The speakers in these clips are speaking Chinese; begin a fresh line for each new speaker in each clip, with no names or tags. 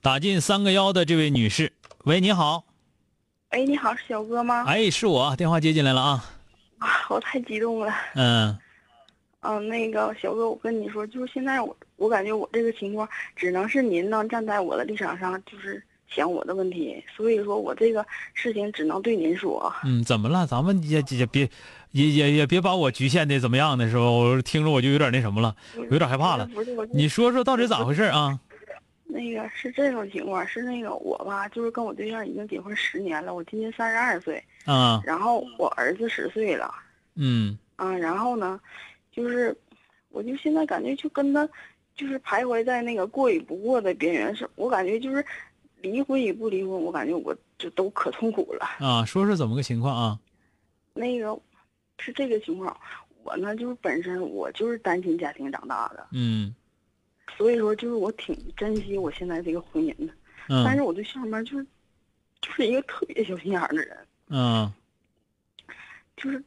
打进三个幺的这位女士，喂，你好。
哎，你好，是小哥吗？
哎，是我，电话接进来了啊。
啊，我太激动了。
嗯。
嗯，那个小哥，我跟你说，就是现在我，我感觉我这个情况，只能是您能站在我的立场上，就是想我的问题，所以说我这个事情只能对您说。
嗯，怎么了？咱们也也别，也也也别把我局限的怎么样的是吧？我听着我就有点那什么了，有点害怕了。你说说到底咋回事啊？
那个是这种情况，是那个我吧，就是跟我对象已经结婚十年了，我今年三十二岁，
啊，
然后我儿子十岁了，
嗯，
啊，然后呢，就是我就现在感觉就跟他，就是徘徊在那个过与不过的边缘，是我感觉就是离婚与不离婚，我感觉我就都可痛苦了。
啊，说说怎么个情况啊？
那个是这个情况，我呢就是本身我就是单亲家庭长大的，
嗯。
所以说，就是我挺珍惜我现在这个婚姻的，但是我对象吧，就是，就是一个特别小心眼的人，
嗯，
就是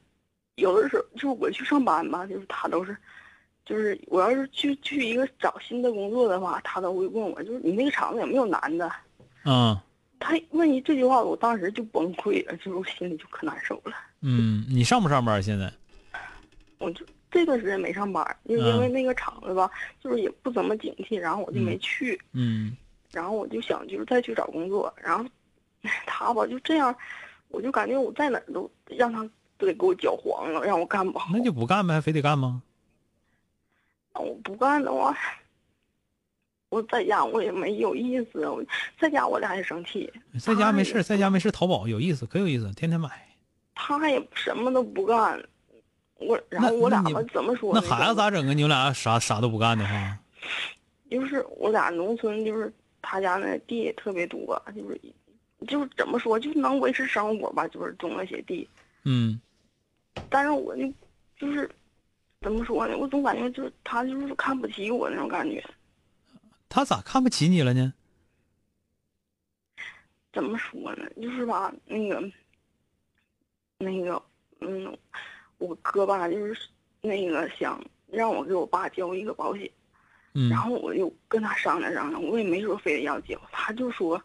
有的时候，就是我去上班吧，就是他都是，就是我要是去去一个找新的工作的话，他都会问我，就是你那个厂子有没有男的？
嗯，
他问一这句话，我当时就崩溃了，就是我心里就可难受了。
嗯，你上不上班现在？
我就。这段时间没上班，就因为那个厂子吧，就是也不怎么景气，然后我就没去。
嗯，
然后我就想，就是再去找工作。然后 他吧就这样，我就感觉我在哪儿都让他都得给我搅黄了，让我干不好。
那就不干呗，还非得干吗？
那我不干的话，我在家我也没有意思。我在家我俩也生气。
在家没事，在家没事淘宝有意思，可有意思，天天买。
他也什么都不干。我然后我俩吧怎么说？
那孩子咋整啊？你们俩啥啥都不干的话，
就是我俩农村，就是他家那地也特别多，就是就是怎么说，就能维持生活吧，就是种那些地。
嗯。
但是我就就是怎么说呢？我总感觉就是他就是看不起我那种感觉。
他咋看不起你了呢？
怎么说呢？就是吧，那个那个嗯。我哥吧，就是那个想让我给我爸交一个保险，然后我就跟他商量商量，我也没说非得要交，他就说，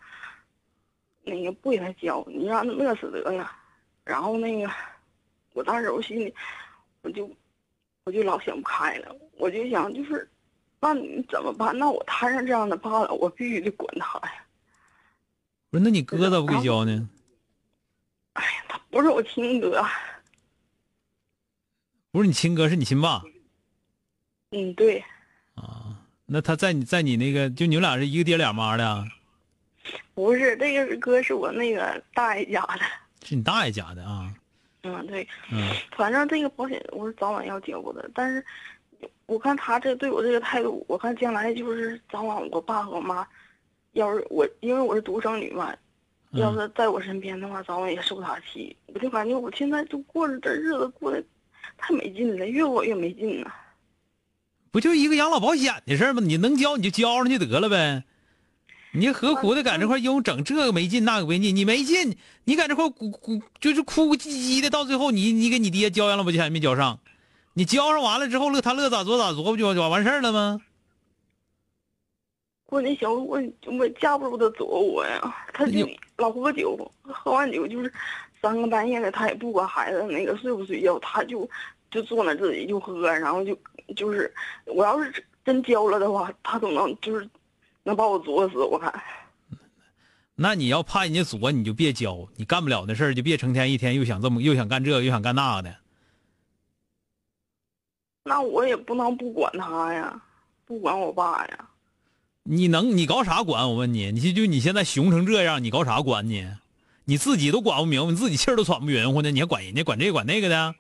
那个不给他交，你让他乐死得了。然后那个，我当时我心里，我就，我就老想不开了，我就想就是，那你怎么办？那我摊上这样的爸了，我必须得管他呀。
不是，那你哥咋不给交呢？
哎呀，他不是我亲哥。
不是你亲哥，是你亲爸。
嗯，对。
啊，那他在你在你那个，就你们俩是一个爹俩妈的。
不是，这个哥是我那个大爷家的。
是你大爷家的啊？
嗯，对。
嗯。
反正这个保险我是早晚要交的，但是我看他这对我这个态度，我看将来就是早晚我爸和我妈，要是我因为我是独生女嘛，要是在我身边的话，早晚也受他气。我就感觉我现在就过着这日子过得。太没劲了，越过越没劲呢。
不就一个养老保险的事吗？你能交你就交上就得了呗。你何苦的赶这块又整这个没劲那个没劲？你没劲，你赶这块哭哭就是哭哭唧唧的，到最后你你给你爹交养老保险没交上，你交上完了之后乐他乐咋做咋做不就就完事儿了吗？
我那小我我架不住他作我呀，他就老喝酒，喝完酒就是。三更半夜的，他也不管孩子那个睡不睡觉，他就就坐那自己就喝，然后就就是我要是真交了的话，他都能就是能把我作死，我看。
那你要怕人家作，你就别交，你干不了的事儿就别成天一天又想这么又想干这又想干那个的。
那我也不能不管他呀，不管我爸呀。
你能你搞啥管？我问你，你就你现在熊成这样，你搞啥管你？你自己都管不明白，你自己气儿都喘不匀乎呢，你还管人家管这管那个的？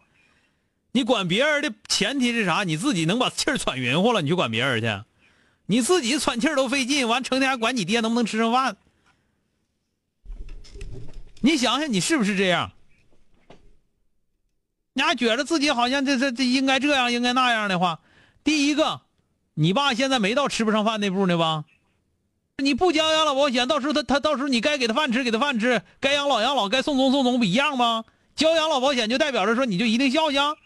你管别人的前提是啥？你自己能把气儿喘匀乎了，你去管别人去？你自己喘气儿都费劲，完成天还管你爹能不能吃上饭？你想想，你是不是这样？你还觉得自己好像这这这应该这样应该那样的话，第一个，你爸现在没到吃不上饭那步呢吧？你不交养老保险，到时候他他到时候你该给他饭吃给他饭吃，该养老养老，该送终送终，不一样吗？交养老保险就代表着说你就一定孝敬？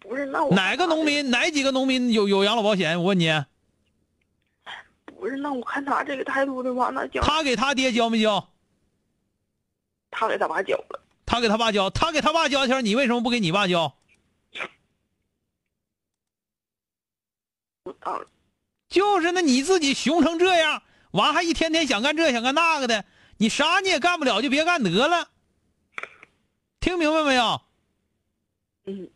不是，那我
哪个农民哪几个农民有有养老保险？我问你。
不是，那我看他这个态度的话，那交
他给他爹交没交？
他给他爸交了。
他给他爸交，他给他爸交钱，你为什么不给你爸交？就是那你自己熊成这样，完还一天天想干这想干那个的，你啥你也干不了，就别干得了。听明白没有？
嗯。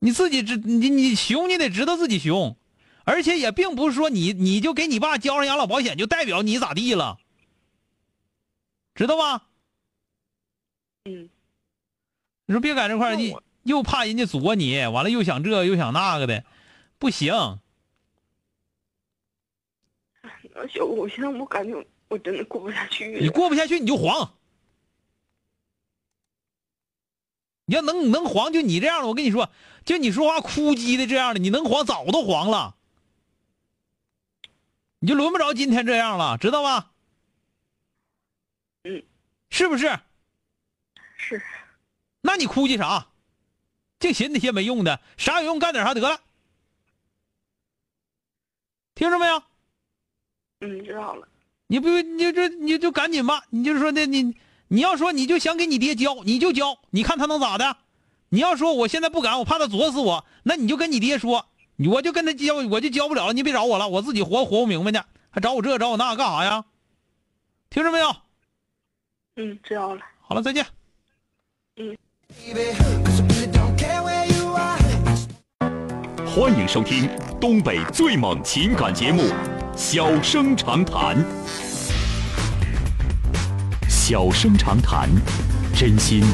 你自己知你你熊，你得知道自己熊，而且也并不是说你你就给你爸交上养老保险，就代表你咋地了，知道吧？
嗯。
你说别在这块儿，你又怕人家作你，完了又想这又想那个的，不行。
小我现在我感觉我真的过不下去。
你过不下去你就黄。你要能能黄，就你这样的，我跟你说，就你说话哭唧的这样的，你能黄早都黄了，你就轮不着今天这样了，知道吧？
嗯，
是不是？
是。
那你哭泣啥？净寻那些没用的，啥有用干点啥得了。听着没有？
嗯，知道了。
你不，你就你就赶紧吧，你就说那你。你要说你就想给你爹交，你就交，你看他能咋的？你要说我现在不敢，我怕他作死我，那你就跟你爹说，我就跟他交，我就交不了了，你别找我了，我自己活活不明白呢，还找我这找我那干啥呀？听着没有？
嗯，知道了。
好了，再见。
欢迎收听东北最猛情感节目《小生长谈》。小声长谈，真心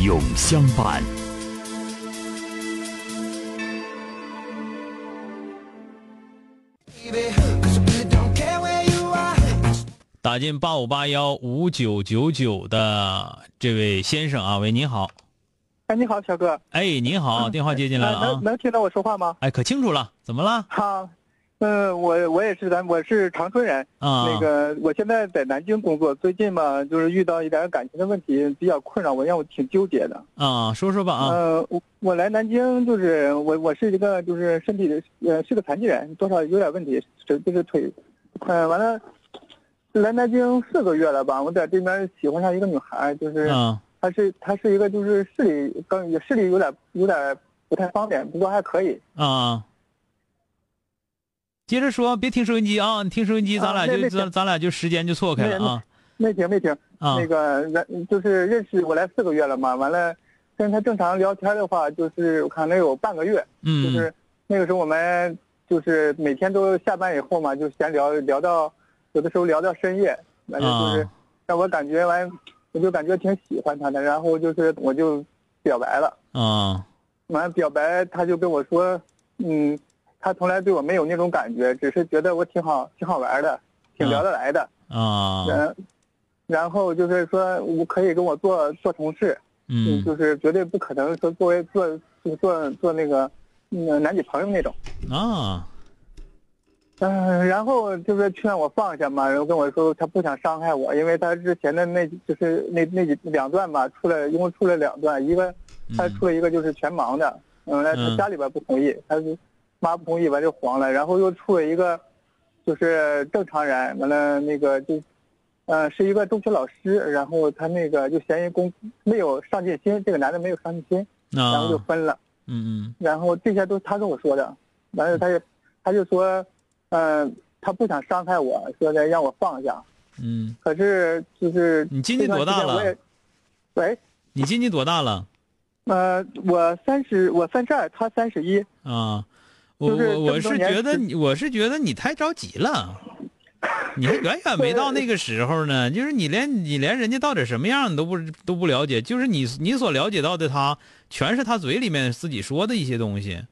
永相伴。
打进八五八幺五九九九的这位先生啊，喂，您好。
哎，你好，小哥。
哎，您好，电话接进来了啊。
能能听到我说话吗？
哎，可清楚了，怎么了？
好。嗯，我我也是咱我是长春人
啊。
那个我现在在南京工作，最近嘛就是遇到一点感情的问题，比较困扰我，让我挺纠结的。
啊，说说吧啊。
呃，我我来南京就是我我是一个就是身体呃是个残疾人，多少有点问题，这这个腿，嗯，完了，来南京四个月了吧，我在这边喜欢上一个女孩，就是她是她是一个就是视力刚视力有点有点不太方便，不过还可以
啊。接着说，别听收音机啊！你听收音机，咱俩就咱咱俩就时间就错开了啊。
没停没停啊。那个咱就是认识我来四个月了嘛，完了跟他正常聊天的话，就是我看能有半个月。
嗯。
就是那个时候我们就是每天都下班以后嘛，就闲聊聊到有的时候聊到深夜，反正就是让我感觉完，我就感觉挺喜欢他的，然后就是我就表白了。
啊。
完了表白，他就跟我说，嗯。他从来对我没有那种感觉，只是觉得我挺好，挺好玩的，挺聊得来的
啊。
然，然后就是说，我可以跟我做做同事，
嗯，
就是绝对不可能说作为做做做那个，嗯，男女朋友那种
啊。
嗯，然后就是劝我放下嘛，然后跟我说他不想伤害我，因为他之前的那就是那那几两段吧，出来一共出了两段，一个他出了一个就是全盲的，嗯，那他家里边不同意，他是。妈不同意，完就黄了，然后又出了一个，就是正常人，完了那个就，呃，是一个中学老师，然后他那个就嫌疑工没有上进心，这个男的没有上进心，然后就分了。
嗯嗯。
然后这些都是他跟我说的，完了他就，他就说，嗯，他不想伤害我，说的让我放下。
嗯，
可是就是
你今年多大了？
喂，
你今年多大了？
呃，我三十，我三十二，他三十一。
啊，我
就是
我我是觉得你我是觉得你太着急了，你还远远没到那个时候呢。就是你连你连人家到底什么样你都不都不了解，就是你你所了解到的他，全是他嘴里面自己说的一些东西。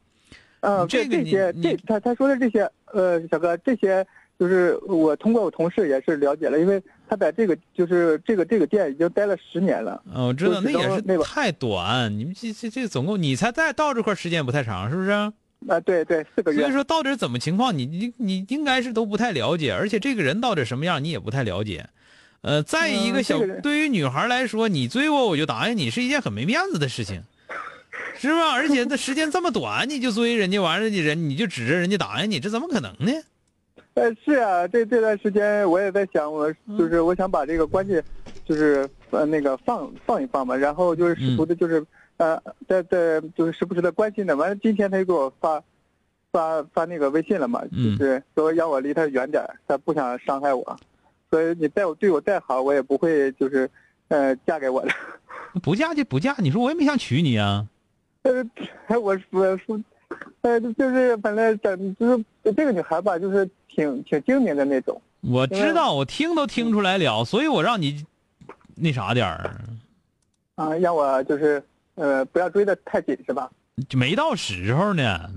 嗯，
这个你
这些
你
这他他说的这些，呃，小哥，这些就是我通过我同事也是了解了，因为他在这个就是这个这个店已经待了十年了。
嗯，我知道那也是太短，你们这这这总共你才在到这块时间不太长，是不是？
啊，对对，四个月
所以。说到底怎么情况，你你你应该是都不太了解，而且这个人到底什么样你也不太了解。呃，再一个小，
嗯这个
对于女孩来说，你追我我就答应你是一件很没面子的事情，是吧？而且这时间这么短，你就追人家完了，你人你就指着人家答应你，这怎么可能呢？
呃，是啊，这这段时间我也在想，我
嗯
就是我想把这个关系，就是呃那个放放一放嘛，然后就是试图的，就是、呃在在就是时不时的关心的。完了，今天他就给我发发发那个微信了嘛，
嗯
就是说让我离他远点儿，他不想伤害我，所以你再我对我再好，我也不会就是呃嫁给我的。
不嫁就不嫁，你说我也没想娶你啊。
呃，我我说，呃，就是反正整就是这个女孩吧，就是挺挺精明的那种。
我知道，我听都听出来了，所以我让你那啥点儿，
啊，让我就是呃不要追的太紧是吧？
就没到时候呢，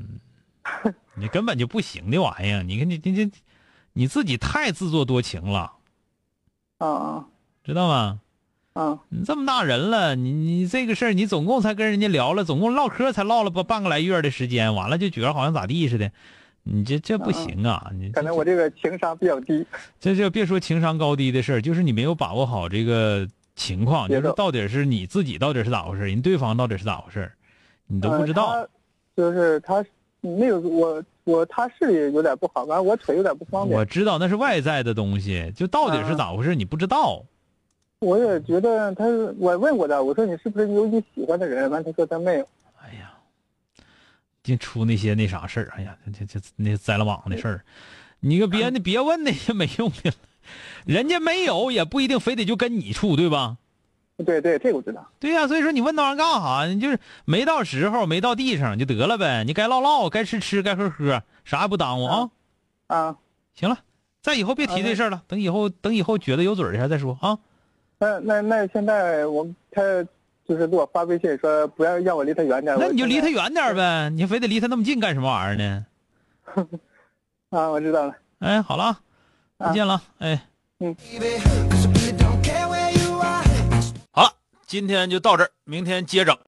你根本就不行的玩意儿。你看你你你你自己太自作多情了，
啊啊
知道吗？
啊
你这么大人了，你你这个事儿，你总共才跟人家聊了，总共唠嗑才唠了不半个来月的时间，完了就觉得好像咋地似的，你这这不行啊！你这
可能我这个情商比较低。
这就别说情商高低的事儿，就是你没有把握好这个情况，就是到底是你自己到底是咋回事，人对方到底是咋回事，你都不知道。
就是他没有我我他视力有点不好，完了我腿有点不方便。
我知道那是外在的东西，就到底是咋回事，你不知道。
我也觉得他，我问过他，我说你是不是有你喜欢的人？完，他说他没有。
哎呀，净出那些那啥事儿，哎呀，这这这那栽了网的事儿，你个别你别问那些没用的了，人家没有也不一定非得就跟你处，对吧？
对对，这个我知道。
对呀、所以说你问那玩意儿干啥？你就是没到时候，没到地上就得了呗。你该唠唠，该吃吃，该喝喝，啥也不耽误啊。
啊，
行了，再以后别提这事儿了，等以后等以后觉得有嘴儿下再说啊。
那那那现在我他就是给我发微信说不要让我离他远点。
那你就离他远点呗，你非得离他那么近干什么玩意儿呢？
啊，我知道了。
哎，好了啊，再见了，哎。
嗯。
好了，今天就到这儿，明天接整。